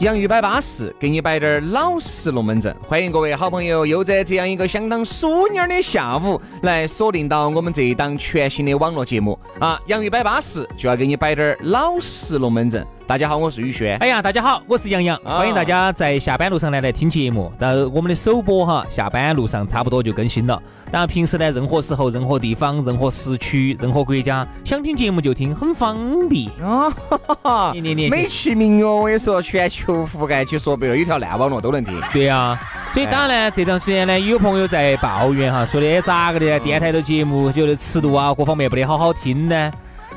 洋芋摆巴适，给你摆点儿老实龙门阵。欢迎各位好朋友又在这样一个相当淑女的下午来锁定到我们这一档全新的网络节目啊！洋芋摆巴适就要给你摆点儿老实龙门阵。大家好，我是宇轩。哎呀，大家好，我是杨洋。欢迎大家在下班路上来来听节目。但我们的首播哈，下班路上差不多就更新了。当然平时呢，任何时候、任何地方、任何时区、任何国家，想听节目就听，很方便啊！哈哈哈你你你，美其名曰我跟你说，全球覆盖，就说白了，有条烂网络都能听。对呀，所以当然呢，这段时间呢，有朋友在抱怨哈，说的咋个的，电台的节目觉得尺度啊，各方面不得好好听呢？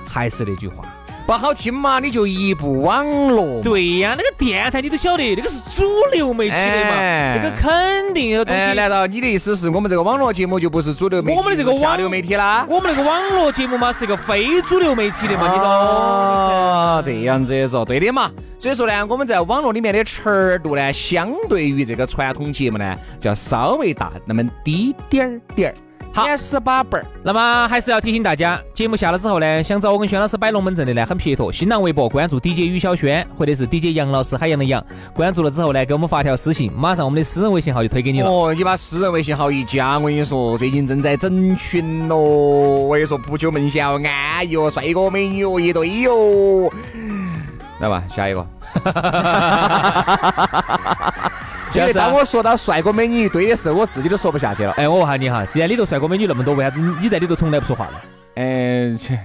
还是那句话。不好听嘛，你就一部网络。对呀，那个电台你都晓得，那个是主流媒体的嘛，那个肯定有东西。难道你的意思是我们这个网络节目就不是主流媒体？我们的这个网流媒体啦？我们那个网络节目嘛，是一个非主流媒体的嘛，你懂？哦，这样子说，对的嘛。所以说呢，我们在网络里面的尺度呢，相对于这个传统节目呢，就要稍微大那么低点儿点儿。好，十八本儿。那么还是要提醒大家，节目下了之后呢，想找我跟轩老师摆龙门阵的呢，很撇脱。新浪微博关注 DJ 于小轩，或者是 DJ 杨老师海洋的杨。关注了之后呢，给我们发条私信，马上我们的私人微信号就推给你了。哦，你把私人微信号一加，我跟你说，最近正在整群咯。我跟你说，不就门下哦，安逸哦，帅哥美女哦一堆哟。来吧，下一个。因为当我说到帅哥美女一堆的时候，我自己都说不下去了。哎，我问下你哈，既然里头帅哥美女那么多，为啥子你在里头从来不说话呢？嗯，切。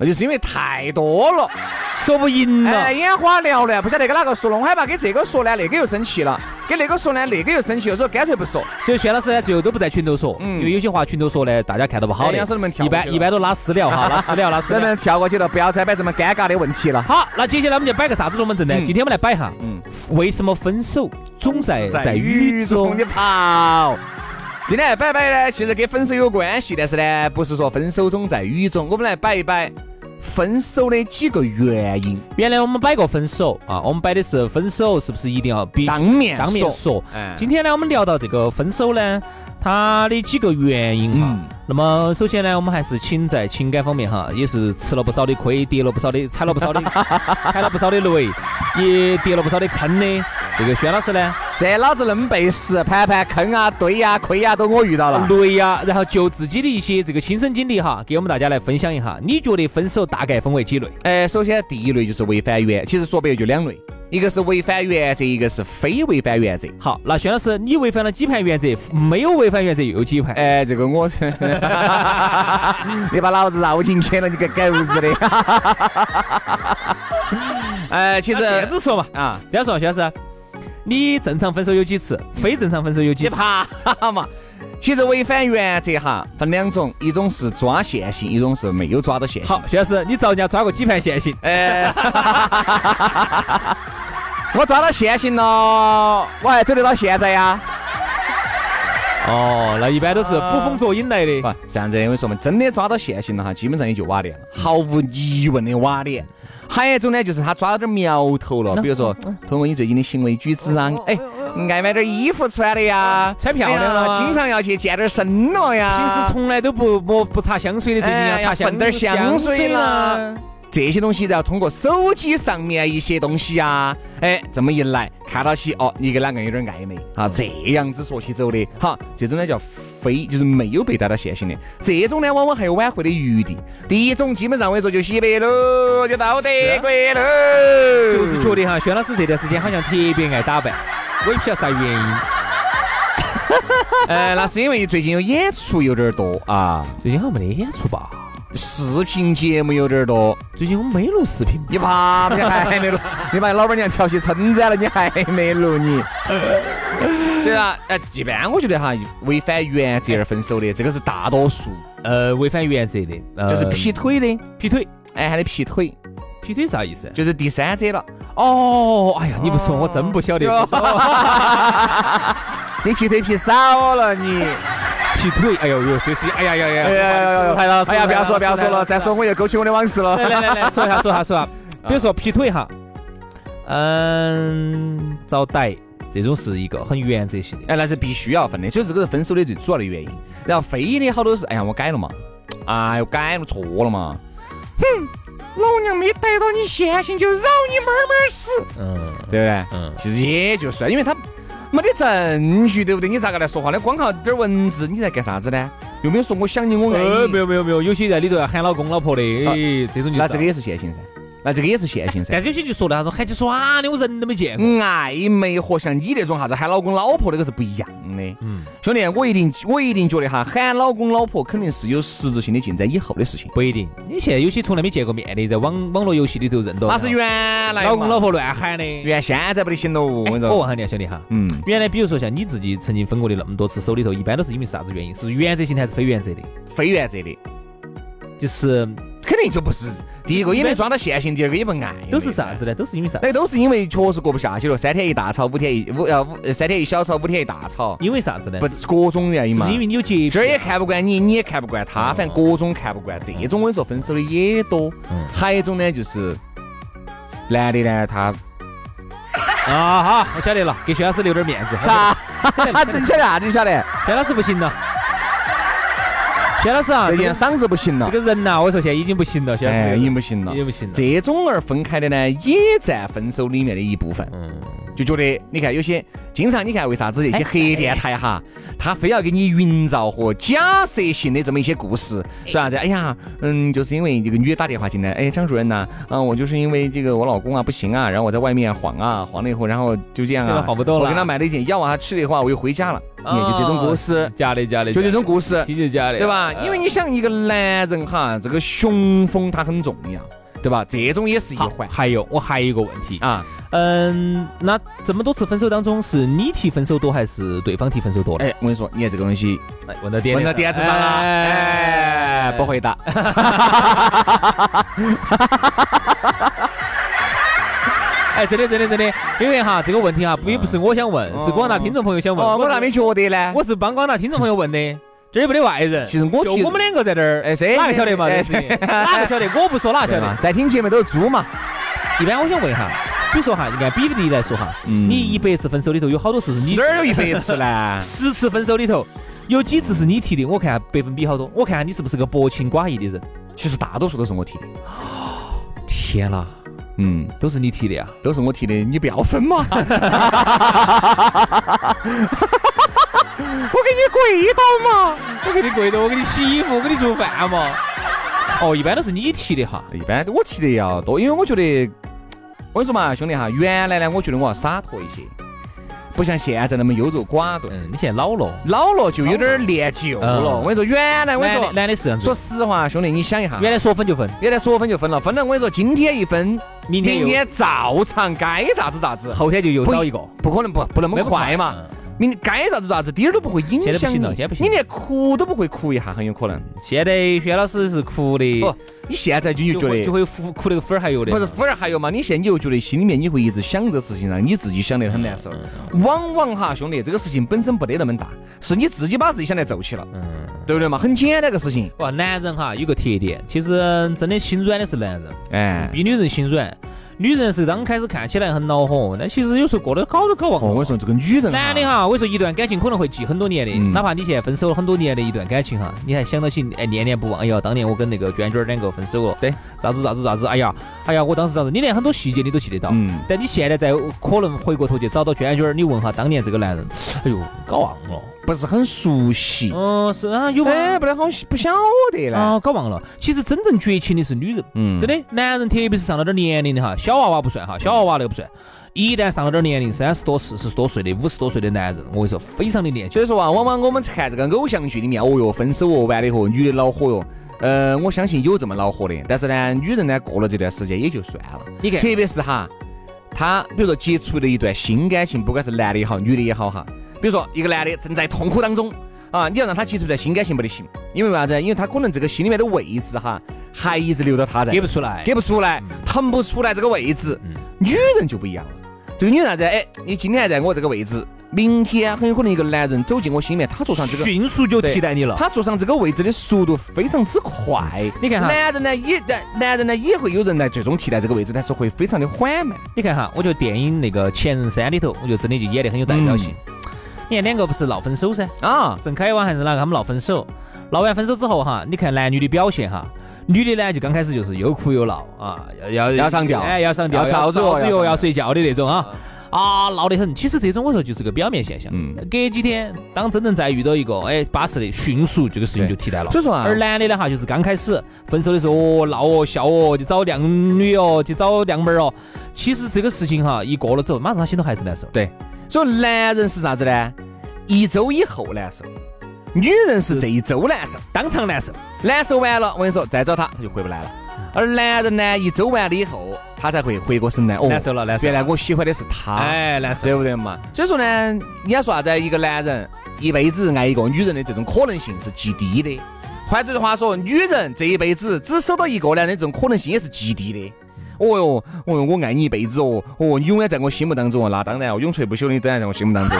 那就是因为太多了，说不赢了，眼花缭乱，不晓得跟哪个说了。我害怕给这个说呢，那个又生气了；给那个说呢，那个又生气了，所以干脆不说。所以轩老师呢，最后都不在群头说，因为有些话群头说呢，大家看到不好的。一般一般都拉私聊哈，拉私聊，拉私聊。能跳过去了，不要再摆这么尴尬的问题了。好，那接下来我们就摆个啥子龙门阵呢？今天我们来摆哈，嗯，为什么分手总在在雨中？的跑。今天来摆摆呢，其实跟分手有关系，但是呢，不是说分手总在雨中。我们来摆一摆。分手的几个原因。原来我们摆过分手啊，我们摆的是分手是不是一定要必当面当面说？今天呢，我们聊到这个分手呢，它的几个原因哈。那么首先呢，我们还是请在情感方面哈，也是吃了不少的亏，跌了不少的，踩了不少的，踩了不少的雷，也跌了不少的坑的。这个轩老师呢，这老子那么背时，盘盘坑啊、堆呀、亏呀，都我遇到了。雷呀，然后就自己的一些这个亲身经历哈，给我们大家来分享一下。你觉得分手大概分为几类？哎，首先第一类就是违反原，其实说白了就两类，一个是违反原则，一个是非违反原则。好，那薛老师，你违反了几盘原则？没有违反原则又有几盘？哎，这个我，你把老子绕进去了，你个狗日的！哎，其实这样子说嘛，啊，这样说，薛老师。你正常分手有几次？非正常分手有几次？哈嘛，其实违反原则哈分两种，一种是抓现行，一种是没有抓到现行。好，徐老师，你遭人家抓过几盘现行？哎，我抓到现行了，我还走得到现在呀。哦，那一般都是捕风捉影来的。不，这样子，我说嘛，真的抓到现行了哈，基本上也就瓦脸了，毫无疑问的瓦脸。还有一种呢，就是他抓到点苗头了，比如说通过你最近的行为举止啊，哎，爱买点衣服穿的呀，穿漂亮了，经常要去健点身了呀，平时从来都不不不擦香水的，最近要擦香点香水了。这些东西，然后通过手机上面一些东西啊，哎，这么一来看到起哦，你跟哪个人有点暧昧。啊，这样子说起走的，哈，这种呢叫非，就是没有被带到现行的，这种呢往往还有挽回的余地。第一种基本上我说就洗白喽，就到德国喽。就是觉得哈，薛老师这段时间好像特别爱打扮，我也不晓得啥原因。呃，那是因为最近有演出有点多啊，最近好像没得演出吧？视频节目有点多。最近我们没录视频，你怕不？你还没录？你把老板娘调戏称赞了，你还没录你？所以啊，哎，一般我觉得哈，违反原则而分手的，这个是大多数。呃，违反原则的，呃就是劈腿的，劈腿，哎，还得劈腿，劈腿啥意思？就是第三者了。哦，哎呀，你不说我真不晓得。你劈腿劈少了你。劈腿，哎呦呦，这是，哎呀呀呀，哎呀，太了，哎呀，不要说不要说了，再说我又勾起我的往事了。来来来来，说一下说一下说一下，比如说劈腿哈，嗯，遭逮这种是一个很原则性的，哎，那是必须要分的，所以这个是分手的最主要的原因。然后非的好多是，哎呀，我改了嘛，哎呦，改了错了嘛，哼，老娘没逮到你现行就饶你慢慢死，嗯，对不对？嗯，其实也就算，因为他。没得证据，对不对？你咋个来说话呢？光靠点文字，你在干啥子呢？又没有说我想你，我爱你。没有没有没有，有些在里头要喊老公老婆的，哎，这种就那这个也是现行噻。那这个也是现行噻，但是有些就说的他说喊起耍的，我人都没见过。暧昧和像你那种啥子喊老公老婆那个是不一样的。嗯，兄弟，我一定我一定觉得哈，喊老公老婆肯定是有实质性的进展以后的事情。不一定，你现在有些从来没见过面的，在网网络游戏里头认到。那是原来老公老婆乱喊的，原现在不得行喽。我问下你啊兄弟哈，嗯，原来比如说像你自己曾经分过的那么多次手里头，一般都是因为啥子原因？是原则性的还是非原则的？非原则的，就是。肯定就不是，第一个也没装到现行，第二个也不爱，都是啥子呢？都是因为啥？那都是因为确实过不下去了，三天一大吵，五天一五呃五三天一小吵，五天一大吵。因为啥子呢？不是各种原因嘛？因为你有洁这儿也看不惯你，你也看不惯他，反正各种看不惯。这种我跟你说，分手的也多。还有一种呢，就是男的呢，他 啊好，我晓得了，给薛老师留点面子。啥？真晓得啥 子晓得？薛老师不行了。薛老师啊，最近嗓子不行了。这个人呐，我说现在已经不行了，薛老师已经不行了，已经不行了。这种而分开的呢，也占分手里面的一部分。嗯。就觉得，你看有些经常，你看为啥子这些黑电台哈，他非要给你营造和假设性的这么一些故事，说啥子？哎呀，嗯，就是因为这个女的打电话进来，哎，张主任呐，嗯，我就是因为这个我老公啊不行啊，然后我在外面晃啊晃了以后，然后就这样啊，晃不动了。我给他买了一点药啊，他吃了以后我又回家了。你看，就这种故事，假的假的，就这种故事，就假的，对吧？因为你想一个男人哈，这个雄风他很重要。对吧？这种也是一环。还有，我还有一个问题啊，嗯，那这么多次分手当中，是你提分手多还是对方提分手多？哎，我跟你说，你看这个东西，问到点，问到点子上了，哎，不回答。哎，真的，真的，真的，因为哈，这个问题哈，也不是我想问，是广大听众朋友想问。哦，我咋没觉得呢？我是帮广大听众朋友问的。这也没得外人，其实我就我们两个在这儿，哎，谁哪个晓得嘛？哪个晓得？我不说哪个晓得？在听节目都是猪嘛。一般我想问哈，比如说哈，你按比例来说哈，你一百次分手里头有好多次是你哪儿有一百次呢？十次分手里头有几次是你提的？我看百分比好多，我看你是不是个薄情寡义的人？其实大多数都是我提的。天哪，嗯，都是你提的呀？都是我提的，你不要分嘛。我给你跪倒嘛！我给你跪倒，我给你洗衣服，我给你做饭嘛。哦，一般都是你提的哈，一般我提的要多，因为我觉得，我跟你说嘛，兄弟哈，原来呢，我觉得我要洒脱一些，不像现在那么优柔寡断。嗯你现在老了，老了就有点恋旧了。我跟你说，原来我跟你说，男的是说实话，兄弟，你想一下，原来说分就分，原来说分就分了，分了。我跟你说，今天一分，明天明天照常该咋子咋子，后天就又找一个，不可能不不那么快嘛。你该啥子啥子，点儿都不会影响。现在不行了，现在不行。你连哭都不会哭一下，很有可能。现在薛老师是哭的。不，你现在就就觉得就会哭哭那个粉儿还有的。不是粉儿还有嘛？你现在你又觉得心里面你会一直想这事情，让你自己想得很难受。往往哈，兄弟，这个事情本身不得那么大，是你自己把自己想得皱起了。嗯，对不对嘛？很简单个事情。哇，男人哈有个特点，其实真的心软的是男人，哎，比女人心软。女人是刚开始看起来很恼火，但其实有时候过得搞都搞忘了。我跟你说，这个女人，男的哈，我跟你说一段感情可能会记很多年的，哪怕你现在分手了很多年的一段感情哈，你还想到起哎念念不忘。哎呀，当年我跟那个娟娟两个分手了，对，咋子咋子咋子，哎呀，哎呀，我当时咋子，你连很多细节你都记得到。嗯。但你现在在可能回过头去找到娟娟，你问下当年这个男人，哎呦，搞忘了。不是很熟悉，嗯，是啊，有哎，不得好，不晓得呢，啊，搞忘了。其实真正绝情的是女人，嗯，真的，男人特别是上了点年龄的哈，小娃娃不算哈，小娃娃那个不算。一旦上了点年龄，三十多、四十多岁的、五十多岁的男人，我跟你说，非常的年轻。所以说啊，往往我们看这个偶像剧里面，哦哟，分手哦，完了以后，女的恼火哟。呃，我相信有这么恼火的，但是呢，女人呢过了这段时间也就算了。你看，特别是哈，他比如说接触了一段新感情，不管是男的也好，女的也好哈，比如说一个男的正在痛苦当中啊，你要让他接触在心甘情不得行，因为为啥子？因为他可能这个心里面的位置哈，还一直留到他在，给不出来，给不出来，腾不出来这个位置。女人就不一样了，这个女人啥子？哎，你今天还在我这个位置。明天很有可能一个男人走进我心里面，他坐上这个迅速就替代你了。他坐上这个位置的速度非常之快。你看哈，男人呢也男男人呢也会有人来最终替代这个位置，但是会非常的缓慢。你看哈，我觉得电影那个《前任三》里头，我觉得真的就演得很有代表性。你看两个不是闹分手噻？啊，郑恺王还是哪个？他们闹分手，闹完分手之后哈，你看男女的表现哈，女的呢就刚开始就是又哭又闹啊，要要要上吊，哎要上吊，要操作，要睡觉的那种啊。啊，闹得很。其实这种我说就是个表面现象。嗯。隔几天，当真正再遇到一个哎巴适的，迅速这个事情就替代了。所以说啊。而男的呢哈，就是刚开始分手的时候哦闹哦笑哦，就找靓女哦，就找靓妹儿哦。其实这个事情哈一过了之后，马上他心头还是难受。对。所以男人是啥子呢？一周以后难受。女人是这一周难受，当场难受。难受完了，我跟你说，再找他他就回不来了。而男人呢，一周完了以后，他才会回过神来。哦，难受了，难受。原来我喜欢的是他，哎，难受，对不对嘛？所以说呢，你要说啥子？一个男人一辈子爱一个女人的这种可能性是极低的。换句话说，女人这一辈子只守到一个男人的这种可能性也是极低的。哦哟，哦哟，我爱你一辈子哦，哦，你永远在我心目当中哦，那当然哦，永垂不朽的都在我心目当中。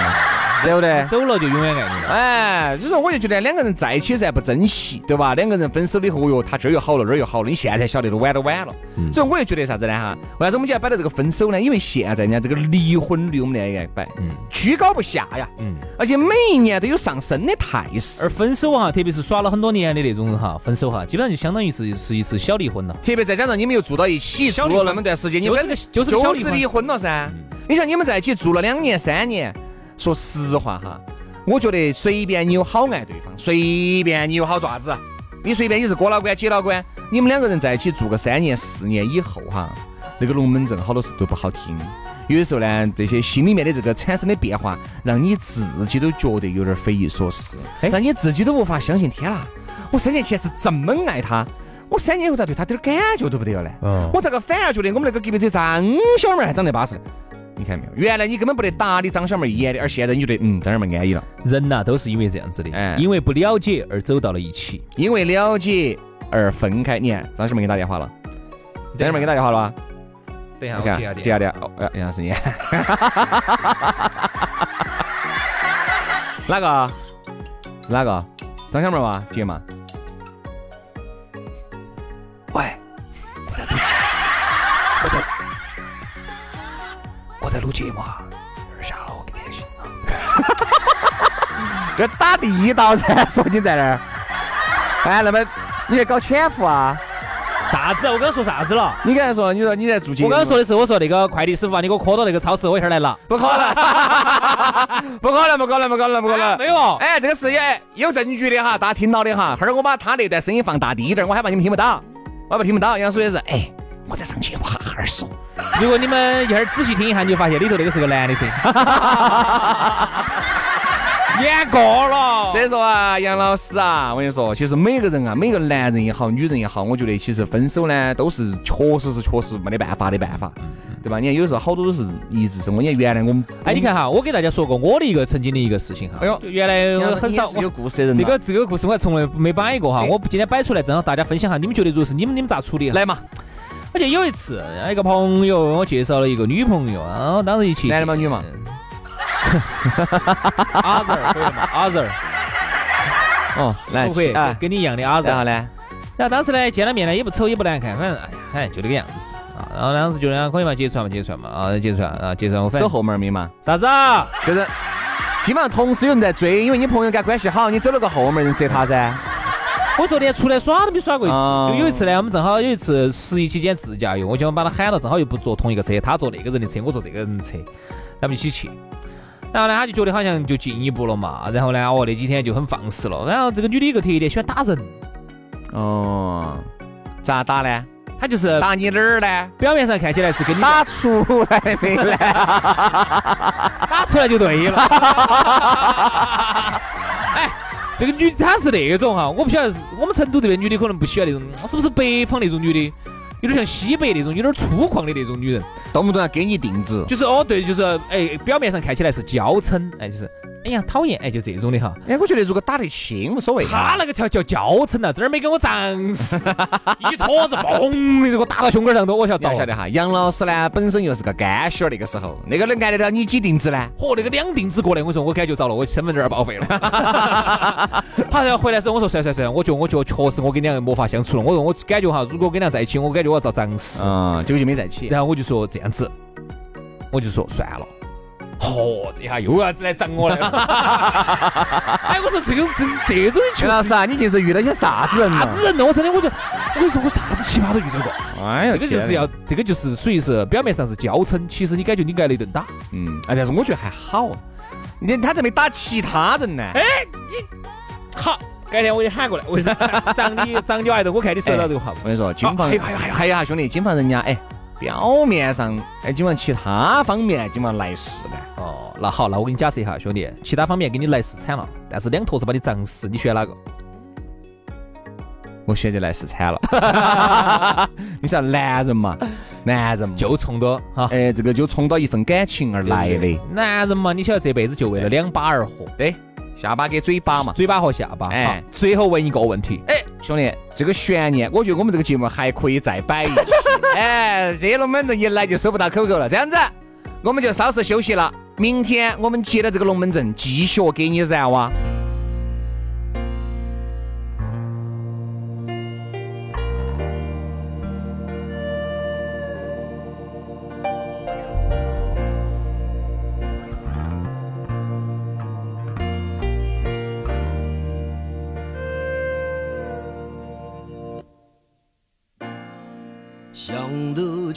对不对？走了就永远爱你了。哎，所以说我就觉得两个人在一起噻不珍惜，对吧？两个人分手了以后，哟，他这儿又好了，那儿又好了，你现在晓得都晚都晚了。所以我就觉得啥子呢？哈，为啥子我们今天摆到这个分手呢？因为现在呢，这个离婚率我们来爱摆，嗯，居高不下呀，嗯，而且每一年都有上升的态势。而分手哈，特别是耍了很多年的那种哈，分手哈，基本上就相当于是是一次小离婚了。特别再加上你们又住到一起，住了那么段时间，你们就是就是离婚了噻。你像你们在一起住了两年三年，说实话哈。我觉得随便你有好爱对方，随便你有好爪子，你随便你是哥老倌姐老倌，你们两个人在一起住个三年四年以后哈，那个龙门阵好多时候都不好听。有的时候呢，这些心里面的这个产生的变化，让你自己都觉得有点匪夷所思，让你自己都无法相信。天啦，我三年前是这么爱他，我三年后咋对他点感觉都不得了呢？我咋个反而觉得我们那个隔壁这张小妹还长得巴适？你看没有？原来你根本不得搭理张小妹一眼的，而现在你觉得嗯，张小妹安逸了。人呐，都是因为这样子的，哎，因为不了解而走到了一起，因为了解而分开。你看，张小妹给你打电话了，张小妹给你打电话了吧？等一下，我接下接下电。哦，杨老师你。哪个？是哪个？张小妹吗？接吗？这打地道噻，说你在那儿。哎，那么你在搞潜伏啊？啥子？我刚刚说啥子了？你刚才说，你说你在做节目。我刚刚说的是，我说那个快递师傅啊，你给我磕到那个超市，我一会儿来拿。不可能，不可能，不可能，不可能，不可能。没有。哎，这个是有有证据的哈，大家听到的哈。后儿我把他那段声音放大低点，我害怕你们听不到，我害怕听不到。杨叔也是，哎。我在上去我哈哈说，如果你们一会儿仔细听一下，你就发现里头那个是个男的声音，演过了。所以说啊，杨老师啊，我跟你说，其实每个人啊，每个男人也好，女人也好，我觉得其实分手呢，都是确实是确实没得办法的办法，对吧？你看有时候好多都是一直是我。你看原来我们，哎，你看哈，我给大家说过我的一个曾经的一个事情哈。哎呦，原来很少有故事的人。这个这个故事我还从来没摆过哈，我今天摆出来，正好大家分享下，你们觉得如果是你们，你们咋处理？来嘛。而且有一次，一个朋友我介绍了一个女朋友，然后当时一起，男的嘛？女嘛？阿 Sir 可以吗？阿 Sir，哦，来，不会啊，跟你一样的阿 Sir。然后呢？然后当时呢，见了面呢，也不丑也不难看，反正哎就那个样子啊。然后当时就两可以嘛，揭穿嘛，揭穿嘛，啊，揭穿啊，揭穿我反正。走后门没嘛？啥子？就是基本上同时有人在追，因为你朋友跟他关系好，你走了个后门，人设他噻。我昨天出来耍都没耍过一次，就有一次呢，我们正好有一次十一期间自驾游，我就把他喊了，正好又不坐同一个车，他坐那个人的车，我坐这个人的车，咱们一起去。然后呢，他就觉得好像就进一步了嘛，然后呢，哦，那几天就很放肆了。然后这个女的一个特点，喜欢打人。哦，咋打呢？她就是打你哪儿呢？表面上看起来是跟你打出来没呢？打出来就对了。哎这个女她是那种哈，我不晓得是我们成都这边女的可能不喜欢那种，是不是北方那种女的？有点像西北那种有点粗犷的那种女人，动不动要给你定制，就是哦对，就是哎，表面上看起来是娇嗔，哎，就是哎呀讨厌，哎，就这种的哈。哎，我觉得如果打得轻无所谓。他那个叫叫教程了，这儿没给我涨死，一坨子嘣的给我打到胸口上头，我晓得晓得哈。杨老师呢，本身又是个干血儿，那个时候那个能挨得到你几定子呢？嚯，那个两定子过来，我说我感觉着了，我身份证儿报废了。好，然后回来时候我说算算算，我觉我觉确实我跟两个没法相处了。我说我感觉哈，如果跟两个在一起，我感觉。我要遭胀死，嗯，结果就没在一起。然后我就说这样子，我就说算了。嚯，这下又要来整我了。哎，我说这个这这种人，陈老师啊，你就是遇到些啥子人？啥子人呢？我真的，我就我跟你说，我啥子奇葩都遇到过。哎呀，这个就是要，这个就是属于是表面上是娇嗔，其实你感觉你挨了一顿打。嗯，哎，但是我觉得还好。你他这没打其他人呢？哎，你好。改天我给你喊过来，为啥？长你长你挨着，我看你说到这个话。我跟你说，金房还有还有还有哈，兄弟，金房人家哎，表面上哎，今晚其他方面今晚来事了。哦，那好，那我给你假设一下，兄弟，其他方面给你来事惨了，但是两坨子把你胀死，你选哪个？我选择来世惨了。你说男人嘛，男人就冲着哈，哎，这个就冲到一份感情而来的。男人嘛，你晓得这辈子就为了两把而活，对。下巴跟嘴巴嘛，嘴巴和下巴。哎，最后问一个问题，哎，兄弟，这个悬念，我觉得我们这个节目还可以再摆一期。哎，这龙门阵一来就收不到口口了，这样子，我们就稍事休息了。明天我们接到这个龙门阵继续给你燃哇。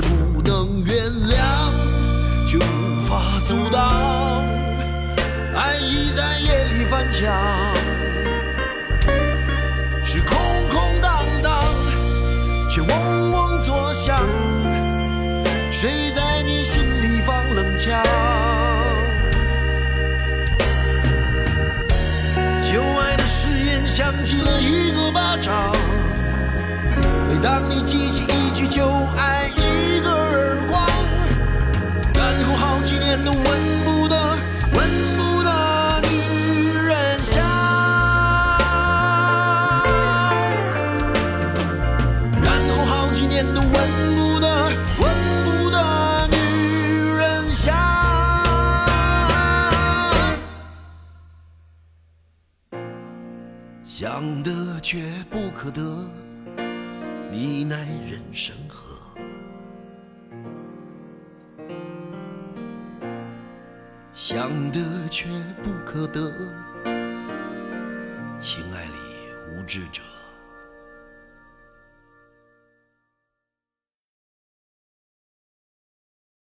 是不能原谅，就无法阻挡，爱已在夜里翻墙。想得却不可得。情爱里无知者。